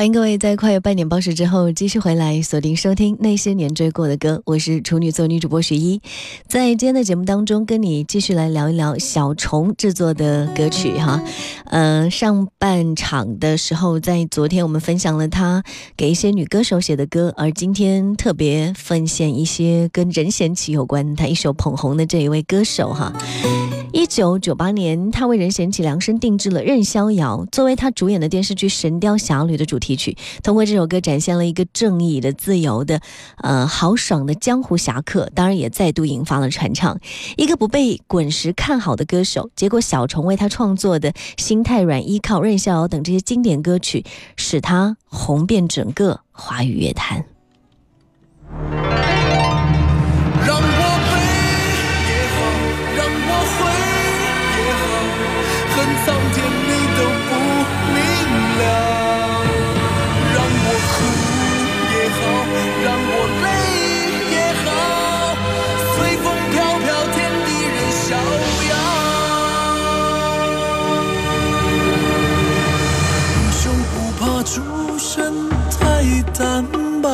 欢迎各位在跨越半点报时之后继续回来锁定收听那些年追过的歌，我是处女座女主播徐一，在今天的节目当中跟你继续来聊一聊小虫制作的歌曲哈，呃，上半场的时候在昨天我们分享了他给一些女歌手写的歌，而今天特别奉献一些跟任贤齐有关，他一手捧红的这一位歌手哈。一九九八年，他为任贤齐量身定制了《任逍遥》，作为他主演的电视剧《神雕侠侣》的主题曲。通过这首歌，展现了一个正义的、自由的、呃豪爽的江湖侠客。当然，也再度引发了传唱。一个不被滚石看好的歌手，结果小虫为他创作的《心太软》《依靠》《任逍遥》等这些经典歌曲，使他红遍整个华语乐坛。上，天你都不明了。让我哭也好，让我泪也好，随风飘飘，天地任逍遥。英雄不怕出身太单薄。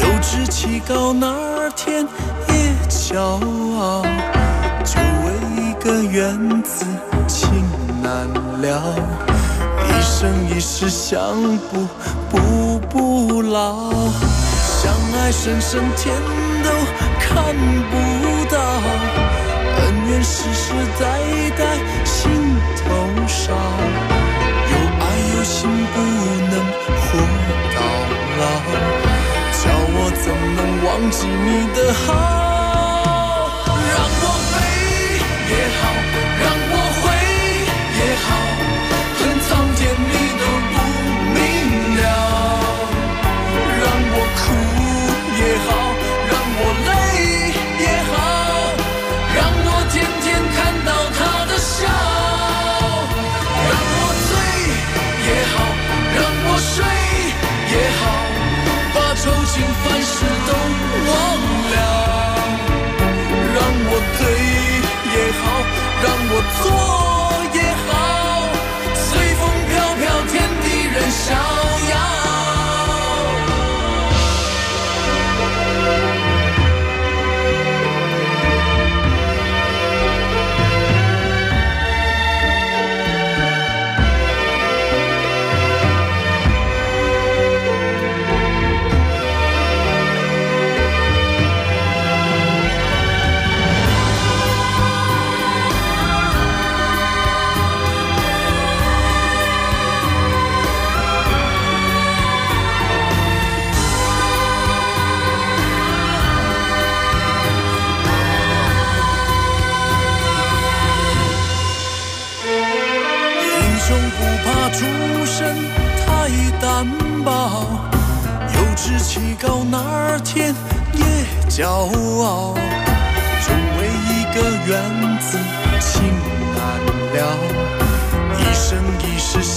有志气高，哪儿天也骄傲。就为一个缘字，了。一生一世相补，补不老。相爱深深，天都看不到。恩怨世世代代，心头烧。有爱有心，不能活到老。叫我怎能忘记你的好？让我飞也好，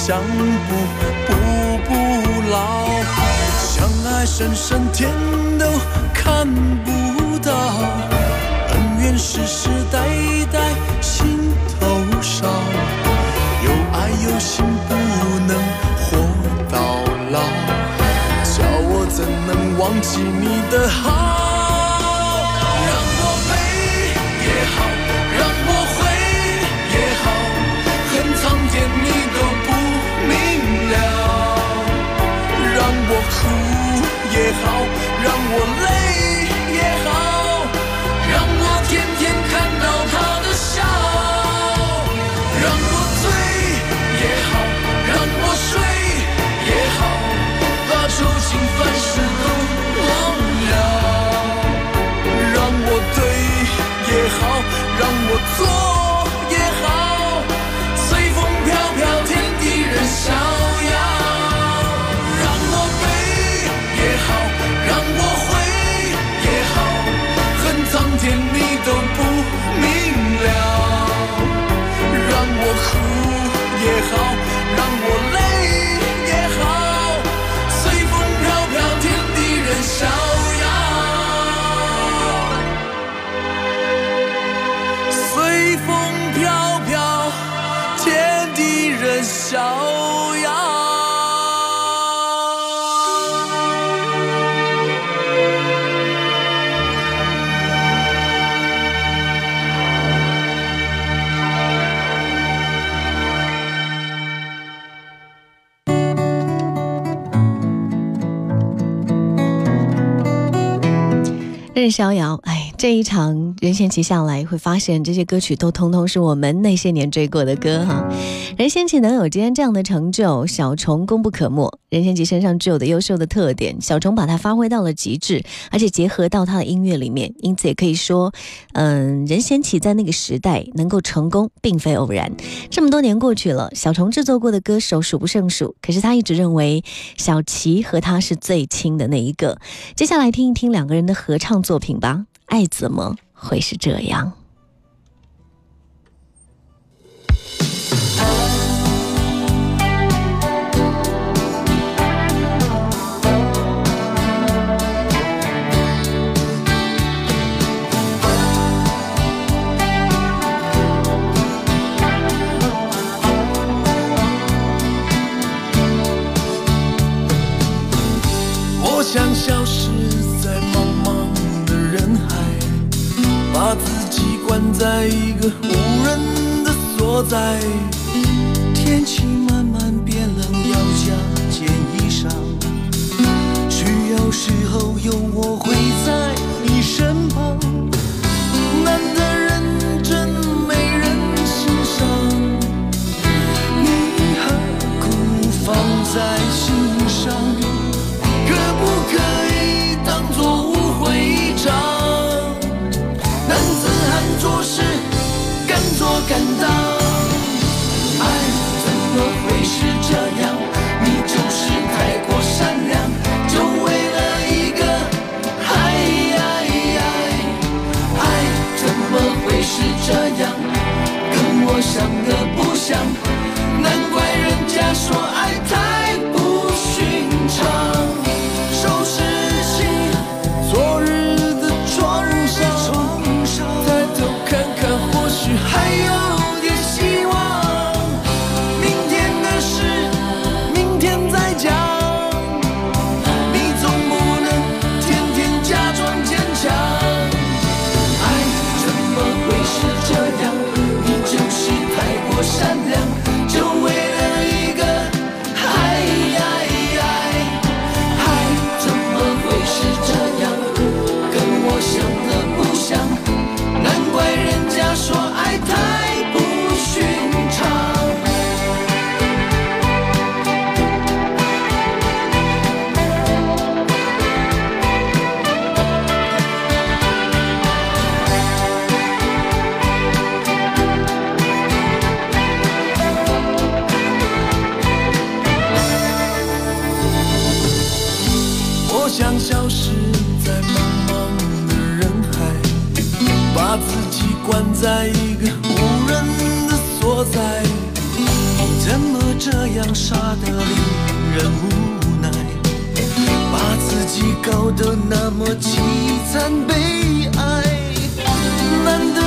相不，补不老。相爱深深，天都看不到。恩怨世世代代，心头烧。有爱有心，不能活到老。叫我怎能忘记你的好？哭也好让我累逍遥，哎，这一场任贤齐下来，会发现这些歌曲都通通是我们那些年追过的歌哈。任贤齐能有今天这样的成就，小虫功不可没。任贤齐身上具有的优秀的特点，小虫把它发挥到了极致，而且结合到他的音乐里面，因此也可以说，嗯，任贤齐在那个时代能够成功，并非偶然。这么多年过去了，小虫制作过的歌手数不胜数，可是他一直认为小齐和他是最亲的那一个。接下来听一听两个人的合唱作品吧，《爱怎么会是这样》。我想消失把自己关在一个无人的所在。天晴这样傻得令人无奈？把自己搞得那么凄惨悲哀，难得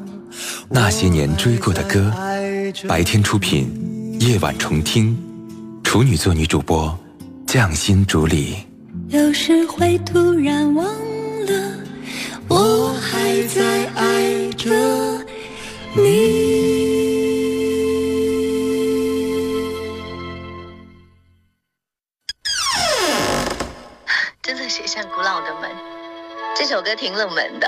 那些年追过的歌，白天出品，夜晚重听，处女座女主播，匠心主理。有时会突然忘了，我还在爱着你。真的写向古老的门。这首歌挺冷门的。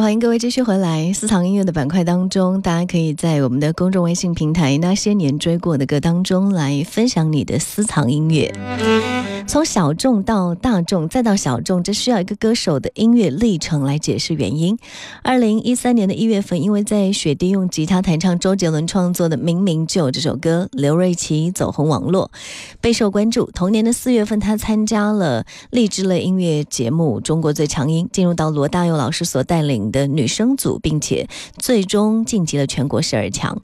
欢迎各位继续回来私藏音乐的板块当中，大家可以在我们的公众微信平台《那些年追过的歌》当中来分享你的私藏音乐。从小众到大众，再到小众，这需要一个歌手的音乐历程来解释原因。二零一三年的一月份，因为在雪地用吉他弹唱周杰伦创作的《明明就》这首歌，刘瑞琦走红网络，备受关注。同年的四月份，他参加了励志类音乐节目《中国最强音》，进入到罗大佑老师所带领的女生组，并且最终晋级了全国十二强。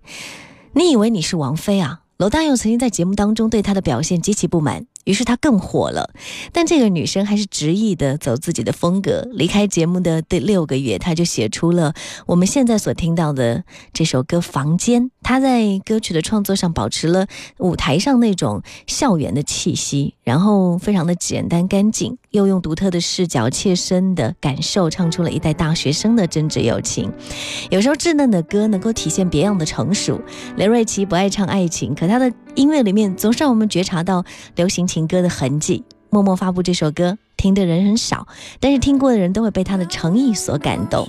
你以为你是王菲啊？罗大佑曾经在节目当中对她的表现极其不满。于是她更火了，但这个女生还是执意的走自己的风格。离开节目的第六个月，她就写出了我们现在所听到的这首歌《房间》。她在歌曲的创作上保持了舞台上那种校园的气息，然后非常的简单干净，又用独特的视角、切身的感受唱出了一代大学生的真挚友情。有时候稚嫩的歌能够体现别样的成熟。雷瑞奇不爱唱爱情，可他的音乐里面总是让我们觉察到流行情歌的痕迹。默默发布这首歌，听的人很少，但是听过的人都会被他的诚意所感动。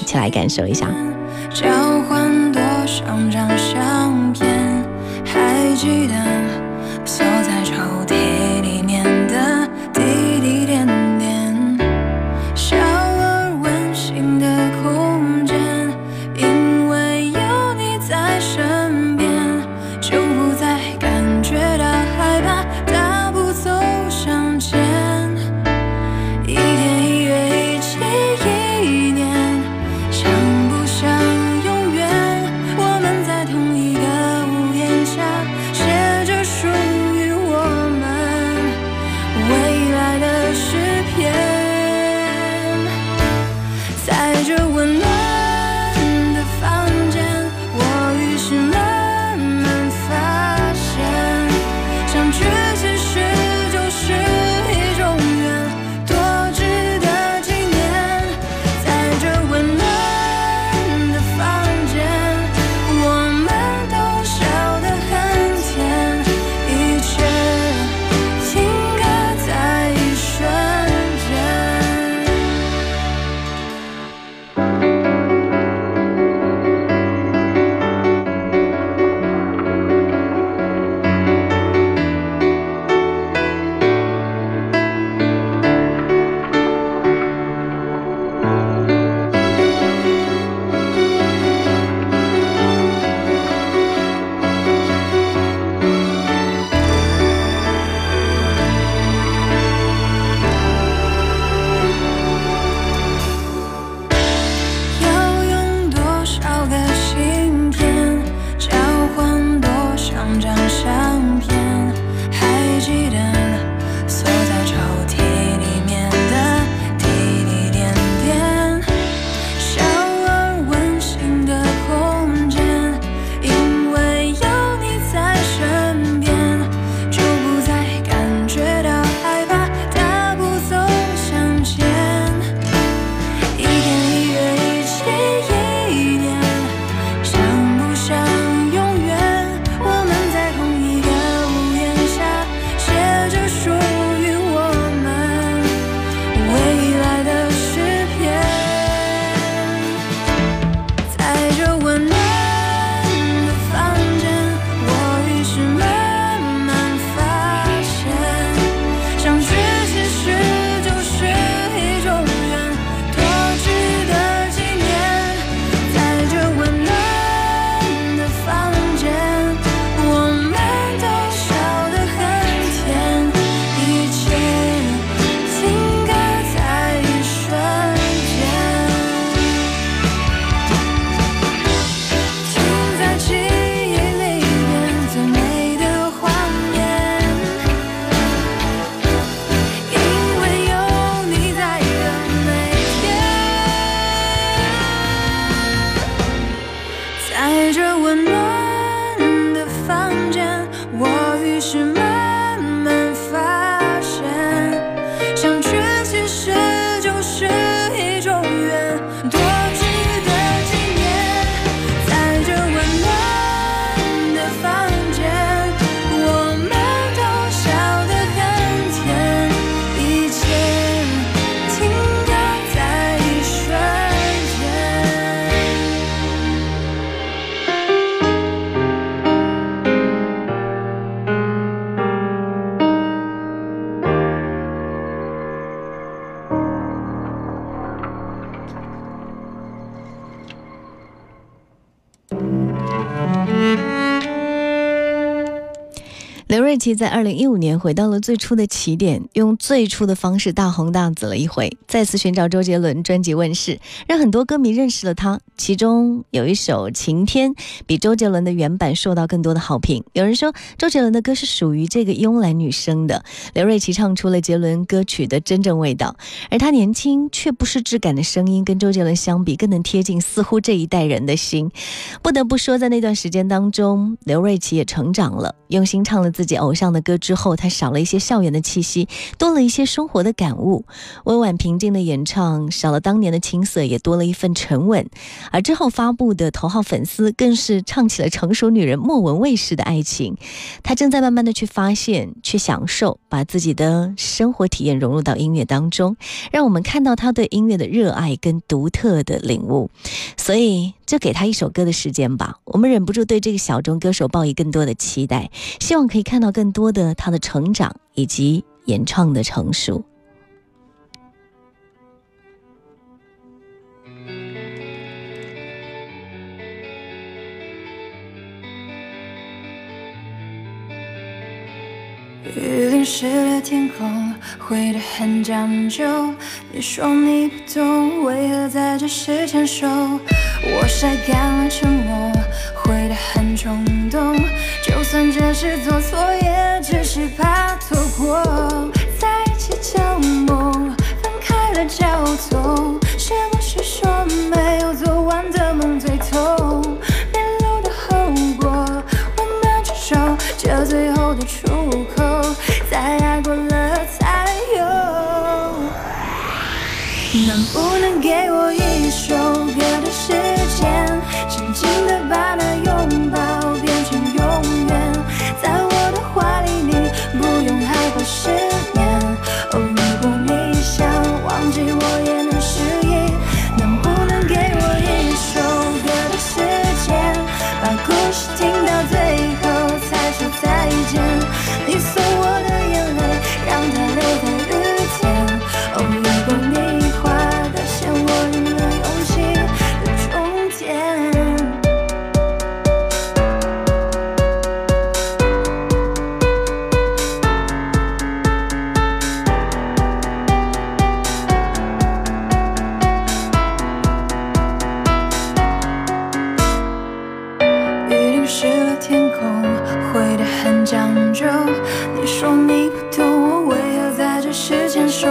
一起来感受一下。交换多少张相片？还记得刘瑞琦在二零一五年回到了最初的起点，用最初的方式大红大紫了一回，再次寻找周杰伦专辑问世，让很多歌迷认识了他。其中有一首《晴天》，比周杰伦的原版受到更多的好评。有人说周杰伦的歌是属于这个慵懒女生的，刘瑞琦唱出了杰伦歌曲的真正味道。而他年轻却不失质感的声音，跟周杰伦相比更能贴近似乎这一代人的心。不得不说，在那段时间当中，刘瑞琦也成长了，用心唱了。自己己偶像的歌之后，他少了一些校园的气息，多了一些生活的感悟。温婉平静的演唱，少了当年的青涩，也多了一份沉稳。而之后发布的《头号粉丝》，更是唱起了成熟女人莫文蔚式的爱情。他正在慢慢的去发现，去享受，把自己的生活体验融入到音乐当中，让我们看到他对音乐的热爱跟独特的领悟。所以。就给他一首歌的时间吧，我们忍不住对这个小众歌手抱以更多的期待，希望可以看到更多的他的成长以及演唱的成熟。雨淋湿了天空，回得很讲究。你说你不懂，为何在这时牵手？我晒干了沉默，回得很冲动。就算这是做错，也只是怕错过。在一起叫梦，说你不懂我为何在这时牵手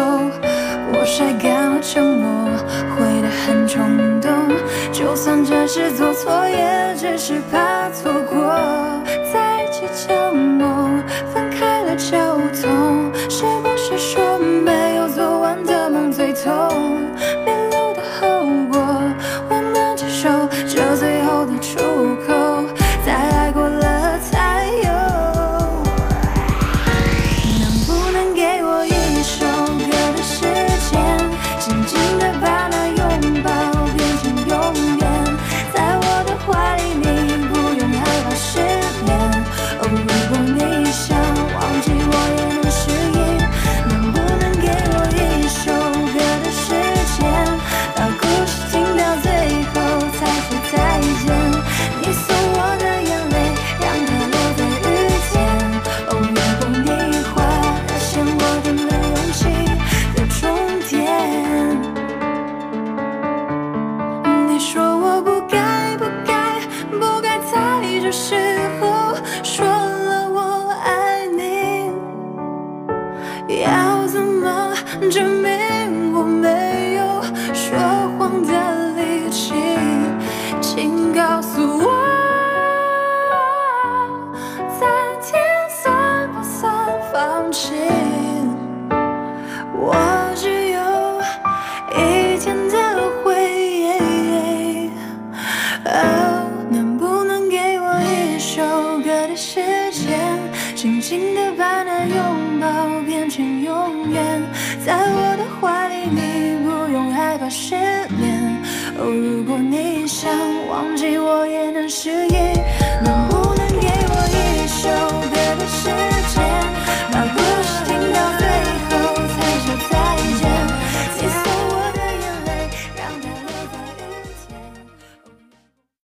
我晒干了沉默悔得很冲动。就算这是做错也只是怕错过。